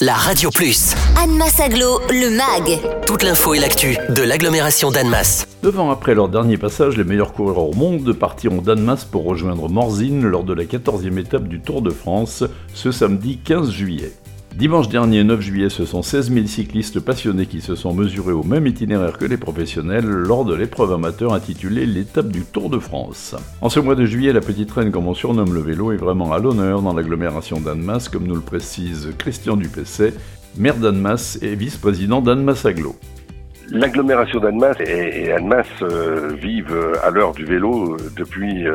la Radio Plus. Annemasse Aglo, le MAG. Toute l'info et l'actu de l'agglomération d'Annemasse. Neuf ans après leur dernier passage, les meilleurs coureurs au monde partiront d'Annemasse pour rejoindre Morzine lors de la 14e étape du Tour de France ce samedi 15 juillet. Dimanche dernier, 9 juillet, ce sont 16 000 cyclistes passionnés qui se sont mesurés au même itinéraire que les professionnels lors de l'épreuve amateur intitulée l'étape du Tour de France. En ce mois de juillet, la petite reine, comme on surnomme le vélo, est vraiment à l'honneur dans l'agglomération d'Annemasse, comme nous le précise Christian Dupesset, maire d'Annemasse et vice-président d'Annemasse Aglo. L'agglomération d'Annemasse et, Annemasse euh, vivent euh, à l'heure du vélo euh, depuis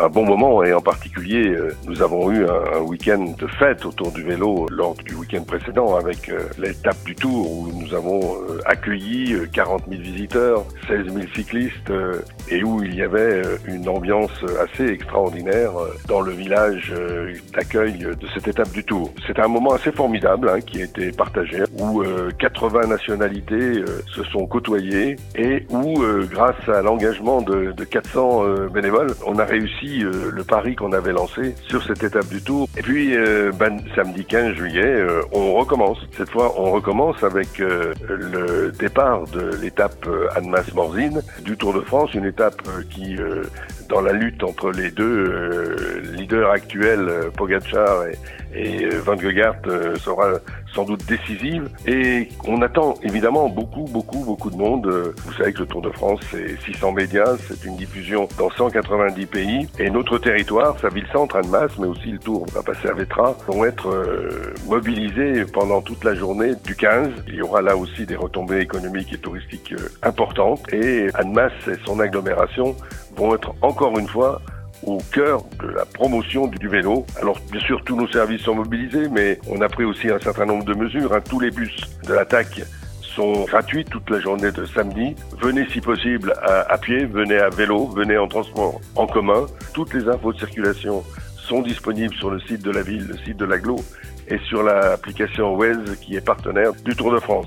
un bon moment et en particulier nous avons eu un, week-end de fête autour du vélo lors du week-end précédent avec l'étape du Tour où nous avons accueilli 40 000 visiteurs, 16 000 cyclistes et où il y avait une ambiance assez extraordinaire dans le village d'accueil de cette étape du Tour. C'était un moment assez formidable hein, qui a été partagé où 80 nationalités se sont côtoyés et où, euh, grâce à l'engagement de, 400 euh, bénévoles, on a réussi euh, le pari qu'on avait lancé sur cette étape du Tour. Et puis, ben, samedi 15 juillet, on recommence. Cette fois, on recommence avec le départ de l'étape Annemasse-Morzine du Tour de France, une étape qui, dans la lutte entre les deux leaders actuels, Pogacar et, et Van Gegaert, sera sans doute décisive. Et on attend évidemment beaucoup, beaucoup, beaucoup de monde. Vous savez que le Tour de France, c'est 600 médias, c'est une diffusion dans 190 pays. Et notre territoire, sa ville-centre, Annemasse, mais aussi le Tour va passer à Vétra, vont être euh, mobilisés pendant toute la journée du 15. Il y aura là aussi des retombées économiques et touristiques euh, importantes. Et Annemasse et son agglomération vont être encore une fois au cœur de la promotion du vélo. Alors bien sûr tous nos services sont mobilisés, mais on a pris aussi un certain nombre de mesures. Hein. Tous les bus de l'attaque sont gratuits toute la journée de samedi. Venez si possible à, pied, venez à vélo, venez en transport en commun. Toutes les infos de circulation sont disponibles sur le site de la ville, le site de l'aglo et sur l'application Waze qui est partenaire du Tour de France.